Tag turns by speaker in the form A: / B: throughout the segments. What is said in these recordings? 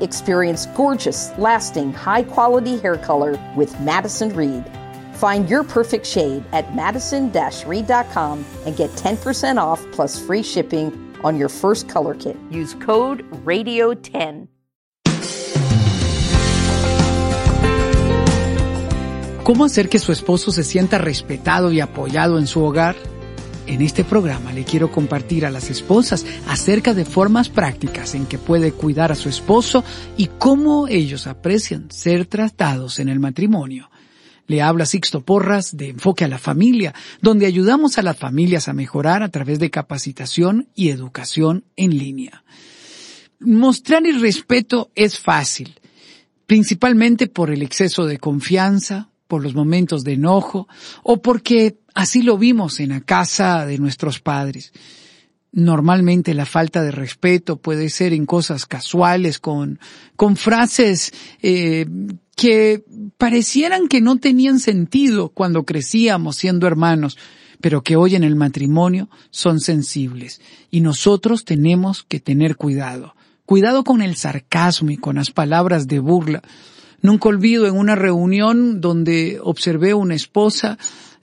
A: Experience gorgeous, lasting, high quality hair color with Madison Reed. Find your perfect shade at madison reed.com and get 10% off plus free shipping on your first color kit. Use code RADIO10.
B: ¿Cómo hacer que su esposo se sienta respetado y apoyado en su hogar? En este programa le quiero compartir a las esposas acerca de formas prácticas en que puede cuidar a su esposo y cómo ellos aprecian ser tratados en el matrimonio. Le habla Sixto Porras de Enfoque a la Familia, donde ayudamos a las familias a mejorar a través de capacitación y educación en línea. Mostrar el respeto es fácil, principalmente por el exceso de confianza, por los momentos de enojo o porque así lo vimos en la casa de nuestros padres. Normalmente la falta de respeto puede ser en cosas casuales, con, con frases eh, que parecieran que no tenían sentido cuando crecíamos siendo hermanos, pero que hoy en el matrimonio son sensibles. Y nosotros tenemos que tener cuidado. Cuidado con el sarcasmo y con las palabras de burla. Nunca olvido en una reunión donde observé una esposa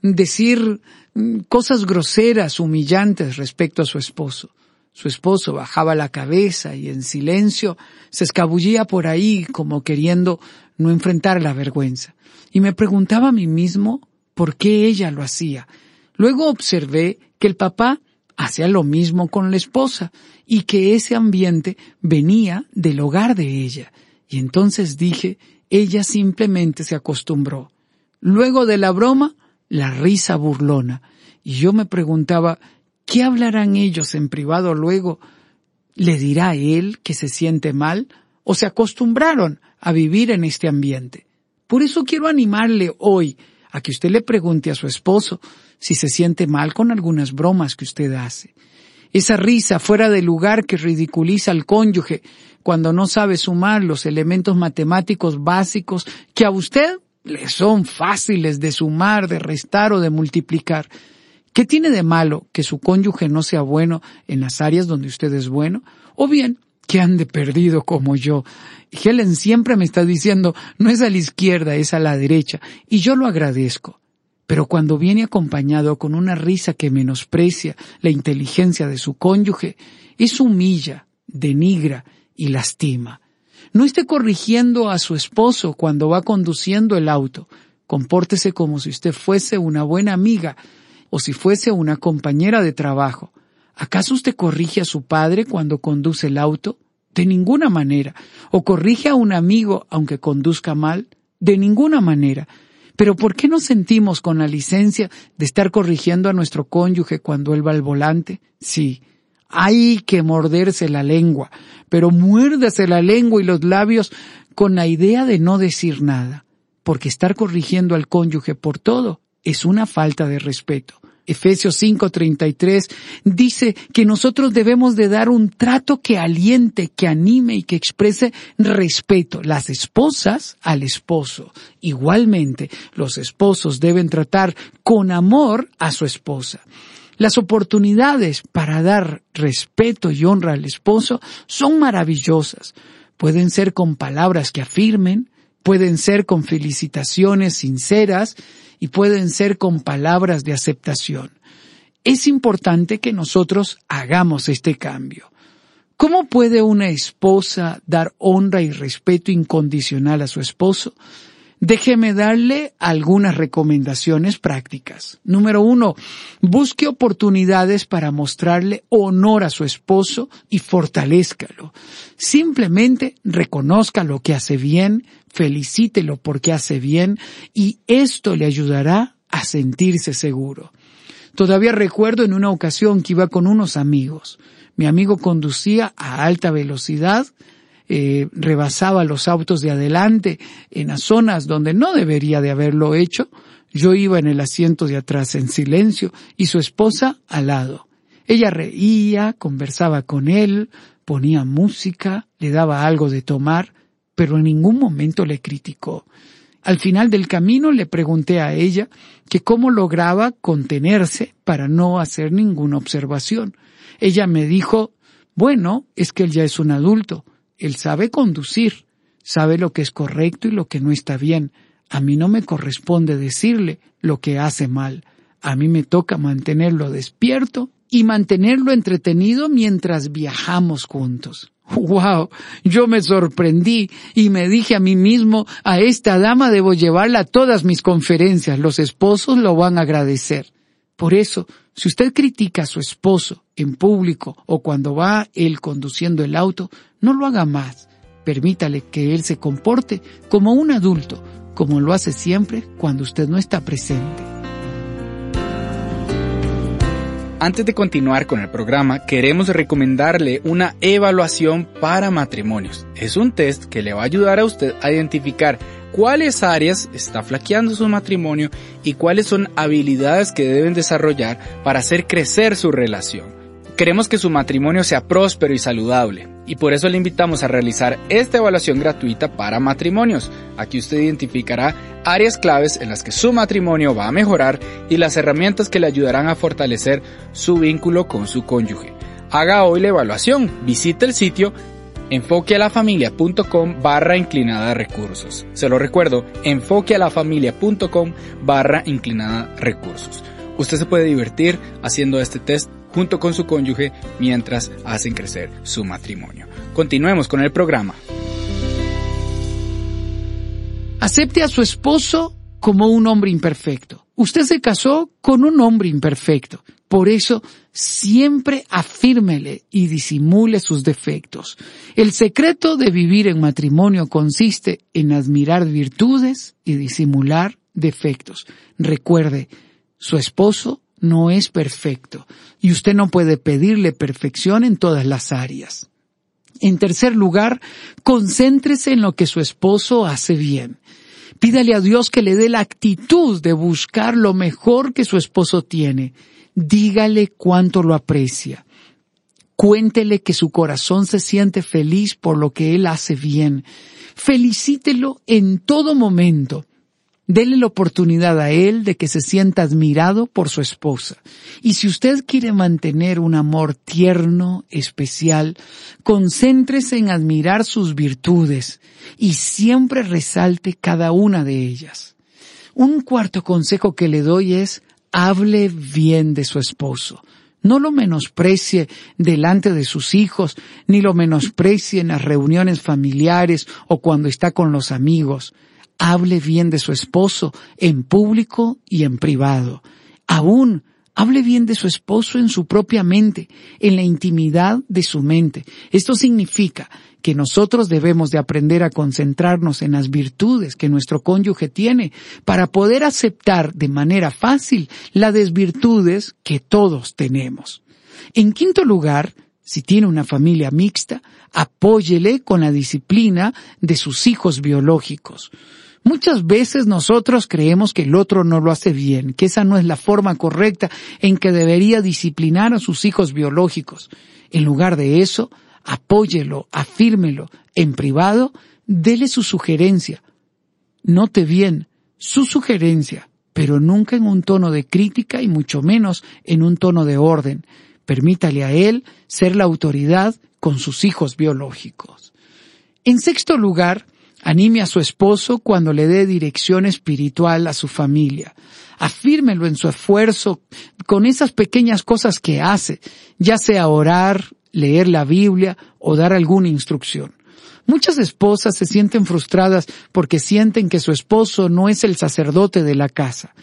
B: decir mm, cosas groseras, humillantes respecto a su esposo. Su esposo bajaba la cabeza y en silencio se escabullía por ahí como queriendo no enfrentar la vergüenza. Y me preguntaba a mí mismo por qué ella lo hacía. Luego observé que el papá hacía lo mismo con la esposa y que ese ambiente venía del hogar de ella. Y entonces dije, ella simplemente se acostumbró. Luego de la broma, la risa burlona. Y yo me preguntaba, ¿qué hablarán ellos en privado luego? ¿Le dirá él que se siente mal? ¿O se acostumbraron a vivir en este ambiente? Por eso quiero animarle hoy a que usted le pregunte a su esposo si se siente mal con algunas bromas que usted hace. Esa risa fuera de lugar que ridiculiza al cónyuge cuando no sabe sumar los elementos matemáticos básicos que a usted le son fáciles de sumar, de restar o de multiplicar. ¿Qué tiene de malo que su cónyuge no sea bueno en las áreas donde usted es bueno? O bien, que ande perdido como yo. Helen siempre me está diciendo, no es a la izquierda, es a la derecha, y yo lo agradezco. Pero cuando viene acompañado con una risa que menosprecia la inteligencia de su cónyuge, eso humilla, denigra y lastima. No esté corrigiendo a su esposo cuando va conduciendo el auto. Compórtese como si usted fuese una buena amiga o si fuese una compañera de trabajo. ¿Acaso usted corrige a su padre cuando conduce el auto? De ninguna manera. ¿O corrige a un amigo aunque conduzca mal? De ninguna manera. Pero ¿por qué nos sentimos con la licencia de estar corrigiendo a nuestro cónyuge cuando él va al volante? Sí, hay que morderse la lengua, pero muérdase la lengua y los labios con la idea de no decir nada, porque estar corrigiendo al cónyuge por todo es una falta de respeto. Efesios 5:33 dice que nosotros debemos de dar un trato que aliente, que anime y que exprese respeto. Las esposas al esposo. Igualmente, los esposos deben tratar con amor a su esposa. Las oportunidades para dar respeto y honra al esposo son maravillosas. Pueden ser con palabras que afirmen, pueden ser con felicitaciones sinceras, y pueden ser con palabras de aceptación. Es importante que nosotros hagamos este cambio. ¿Cómo puede una esposa dar honra y respeto incondicional a su esposo? Déjeme darle algunas recomendaciones prácticas. Número uno, busque oportunidades para mostrarle honor a su esposo y fortalezcalo. Simplemente reconozca lo que hace bien, felicítelo porque hace bien y esto le ayudará a sentirse seguro. Todavía recuerdo en una ocasión que iba con unos amigos. Mi amigo conducía a alta velocidad eh, rebasaba los autos de adelante en las zonas donde no debería de haberlo hecho, yo iba en el asiento de atrás en silencio y su esposa al lado. Ella reía, conversaba con él, ponía música, le daba algo de tomar, pero en ningún momento le criticó. Al final del camino le pregunté a ella que cómo lograba contenerse para no hacer ninguna observación. Ella me dijo, bueno, es que él ya es un adulto, él sabe conducir, sabe lo que es correcto y lo que no está bien. A mí no me corresponde decirle lo que hace mal. A mí me toca mantenerlo despierto y mantenerlo entretenido mientras viajamos juntos. ¡Wow! Yo me sorprendí y me dije a mí mismo, a esta dama debo llevarla a todas mis conferencias, los esposos lo van a agradecer. Por eso, si usted critica a su esposo en público o cuando va él conduciendo el auto, no lo haga más. Permítale que él se comporte como un adulto, como lo hace siempre cuando usted no está presente.
C: Antes de continuar con el programa, queremos recomendarle una evaluación para matrimonios. Es un test que le va a ayudar a usted a identificar cuáles áreas está flaqueando su matrimonio y cuáles son habilidades que deben desarrollar para hacer crecer su relación. Queremos que su matrimonio sea próspero y saludable y por eso le invitamos a realizar esta evaluación gratuita para matrimonios. Aquí usted identificará áreas claves en las que su matrimonio va a mejorar y las herramientas que le ayudarán a fortalecer su vínculo con su cónyuge. Haga hoy la evaluación, visite el sitio enfoquealafamilia.com barra inclinada recursos. Se lo recuerdo, enfoquealafamilia.com barra inclinada recursos. Usted se puede divertir haciendo este test junto con su cónyuge mientras hacen crecer su matrimonio. Continuemos con el programa.
B: Acepte a su esposo como un hombre imperfecto. Usted se casó con un hombre imperfecto. Por eso, siempre afírmele y disimule sus defectos. El secreto de vivir en matrimonio consiste en admirar virtudes y disimular defectos. Recuerde, su esposo no es perfecto y usted no puede pedirle perfección en todas las áreas. En tercer lugar, concéntrese en lo que su esposo hace bien. Pídale a Dios que le dé la actitud de buscar lo mejor que su esposo tiene. Dígale cuánto lo aprecia. Cuéntele que su corazón se siente feliz por lo que él hace bien. Felicítelo en todo momento Dele la oportunidad a él de que se sienta admirado por su esposa. Y si usted quiere mantener un amor tierno, especial, concéntrese en admirar sus virtudes y siempre resalte cada una de ellas. Un cuarto consejo que le doy es hable bien de su esposo. No lo menosprecie delante de sus hijos, ni lo menosprecie en las reuniones familiares o cuando está con los amigos hable bien de su esposo en público y en privado. Aún, hable bien de su esposo en su propia mente, en la intimidad de su mente. Esto significa que nosotros debemos de aprender a concentrarnos en las virtudes que nuestro cónyuge tiene para poder aceptar de manera fácil las desvirtudes que todos tenemos. En quinto lugar, si tiene una familia mixta, apóyele con la disciplina de sus hijos biológicos. Muchas veces nosotros creemos que el otro no lo hace bien, que esa no es la forma correcta en que debería disciplinar a sus hijos biológicos. En lugar de eso, apóyelo, afírmelo en privado, dele su sugerencia. Note bien, su sugerencia, pero nunca en un tono de crítica y mucho menos en un tono de orden. Permítale a él ser la autoridad con sus hijos biológicos. En sexto lugar, Anime a su esposo cuando le dé dirección espiritual a su familia. Afírmelo en su esfuerzo con esas pequeñas cosas que hace, ya sea orar, leer la Biblia o dar alguna instrucción. Muchas esposas se sienten frustradas porque sienten que su esposo no es el sacerdote de la casa.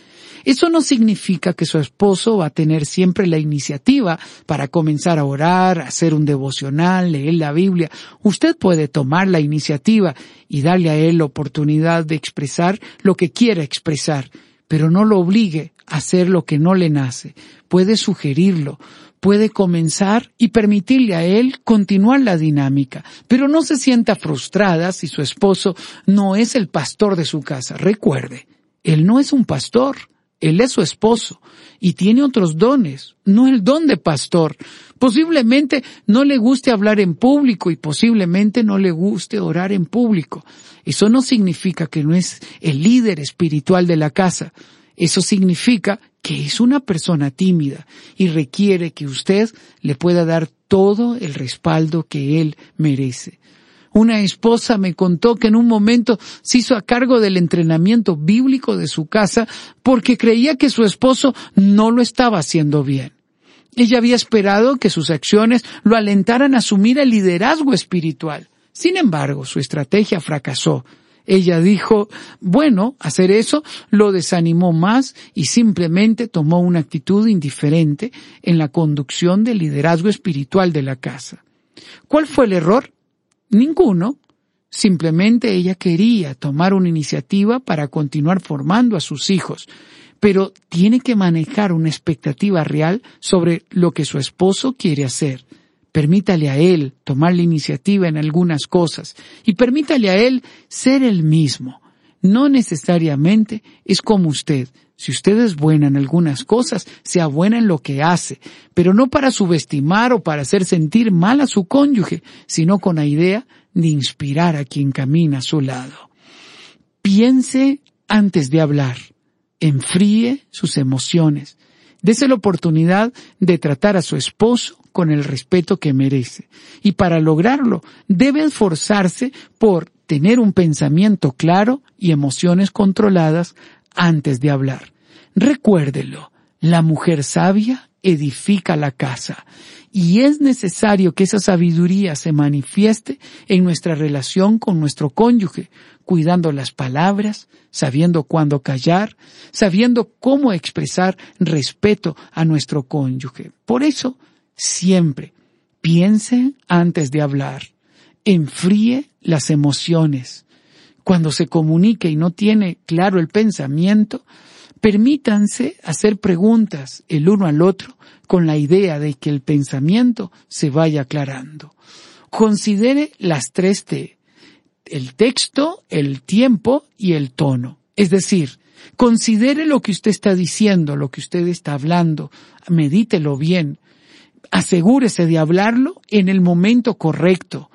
B: Eso no significa que su esposo va a tener siempre la iniciativa para comenzar a orar, hacer un devocional, leer la Biblia. Usted puede tomar la iniciativa y darle a él la oportunidad de expresar lo que quiera expresar. Pero no lo obligue a hacer lo que no le nace. Puede sugerirlo, puede comenzar y permitirle a él continuar la dinámica, pero no se sienta frustrada si su esposo no es el pastor de su casa. Recuerde, él no es un pastor, él es su esposo y tiene otros dones, no el don de pastor. Posiblemente no le guste hablar en público y posiblemente no le guste orar en público. Eso no significa que no es el líder espiritual de la casa. Eso significa que es una persona tímida y requiere que usted le pueda dar todo el respaldo que él merece. Una esposa me contó que en un momento se hizo a cargo del entrenamiento bíblico de su casa porque creía que su esposo no lo estaba haciendo bien. Ella había esperado que sus acciones lo alentaran a asumir el liderazgo espiritual. Sin embargo, su estrategia fracasó. Ella dijo, bueno, hacer eso lo desanimó más y simplemente tomó una actitud indiferente en la conducción del liderazgo espiritual de la casa. ¿Cuál fue el error? Ninguno. Simplemente ella quería tomar una iniciativa para continuar formando a sus hijos, pero tiene que manejar una expectativa real sobre lo que su esposo quiere hacer. Permítale a él tomar la iniciativa en algunas cosas y permítale a él ser el mismo. No necesariamente es como usted. Si usted es buena en algunas cosas, sea buena en lo que hace, pero no para subestimar o para hacer sentir mal a su cónyuge, sino con la idea de inspirar a quien camina a su lado. Piense antes de hablar. Enfríe sus emociones. Dese la oportunidad de tratar a su esposo con el respeto que merece. Y para lograrlo, debe esforzarse por tener un pensamiento claro y emociones controladas antes de hablar. Recuérdelo, la mujer sabia edifica la casa y es necesario que esa sabiduría se manifieste en nuestra relación con nuestro cónyuge, cuidando las palabras, sabiendo cuándo callar, sabiendo cómo expresar respeto a nuestro cónyuge. Por eso, siempre piense antes de hablar, enfríe las emociones. Cuando se comunique y no tiene claro el pensamiento, permítanse hacer preguntas el uno al otro con la idea de que el pensamiento se vaya aclarando. Considere las tres T, el texto, el tiempo y el tono. Es decir, considere lo que usted está diciendo, lo que usted está hablando, medítelo bien, asegúrese de hablarlo en el momento correcto,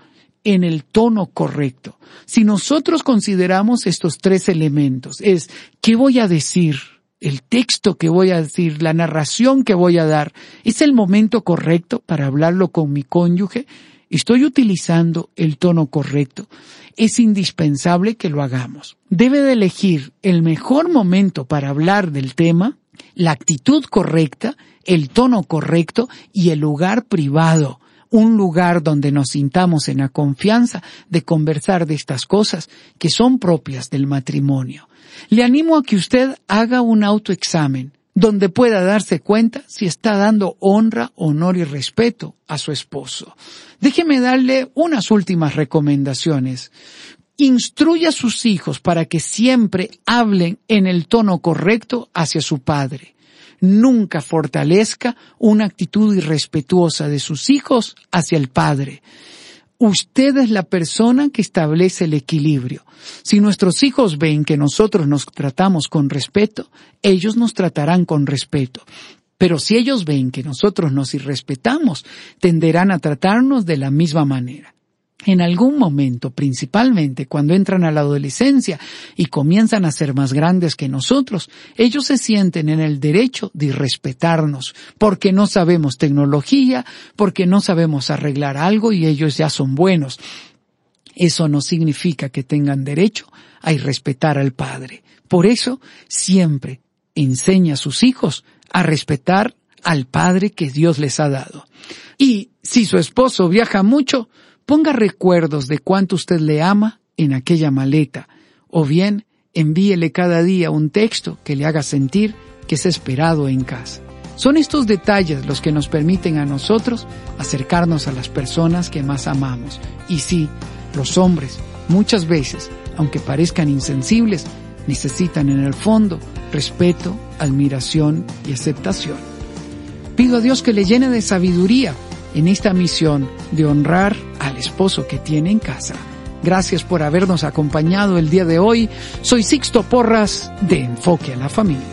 B: en el tono correcto. Si nosotros consideramos estos tres elementos, es, ¿qué voy a decir? El texto que voy a decir, la narración que voy a dar, ¿es el momento correcto para hablarlo con mi cónyuge? ¿Estoy utilizando el tono correcto? Es indispensable que lo hagamos. Debe de elegir el mejor momento para hablar del tema, la actitud correcta, el tono correcto y el lugar privado un lugar donde nos sintamos en la confianza de conversar de estas cosas que son propias del matrimonio. Le animo a que usted haga un autoexamen donde pueda darse cuenta si está dando honra, honor y respeto a su esposo. Déjeme darle unas últimas recomendaciones. Instruya a sus hijos para que siempre hablen en el tono correcto hacia su padre nunca fortalezca una actitud irrespetuosa de sus hijos hacia el Padre. Usted es la persona que establece el equilibrio. Si nuestros hijos ven que nosotros nos tratamos con respeto, ellos nos tratarán con respeto. Pero si ellos ven que nosotros nos irrespetamos, tenderán a tratarnos de la misma manera en algún momento, principalmente cuando entran a la adolescencia y comienzan a ser más grandes que nosotros, ellos se sienten en el derecho de respetarnos, porque no sabemos tecnología, porque no sabemos arreglar algo y ellos ya son buenos. Eso no significa que tengan derecho a irrespetar al padre. Por eso, siempre enseña a sus hijos a respetar al padre que Dios les ha dado. Y si su esposo viaja mucho, Ponga recuerdos de cuánto usted le ama en aquella maleta, o bien envíele cada día un texto que le haga sentir que es esperado en casa. Son estos detalles los que nos permiten a nosotros acercarnos a las personas que más amamos. Y sí, los hombres, muchas veces, aunque parezcan insensibles, necesitan en el fondo respeto, admiración y aceptación. Pido a Dios que le llene de sabiduría en esta misión de honrar al esposo que tiene en casa. Gracias por habernos acompañado el día de hoy. Soy Sixto Porras de Enfoque a la Familia.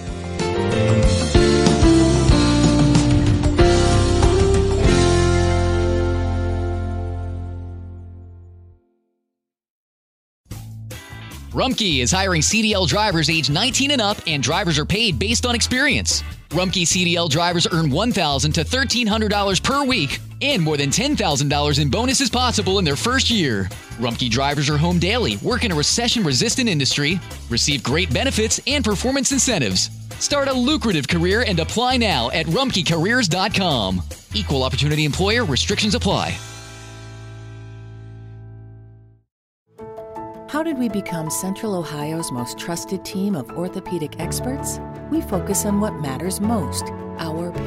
D: Rumkey is hiring CDL drivers age 19 and up, and drivers are paid based on experience. Rumkey CDL drivers earn $1,000 to $1,300 per week, and more than $10,000 in bonuses possible in their first year. Rumkey drivers are home daily, work in a recession resistant industry, receive great benefits and performance incentives. Start a lucrative career and apply now at rumkeycareers.com. Equal opportunity employer restrictions apply.
E: How did we become Central Ohio's most trusted team of orthopedic experts? We focus on what matters most our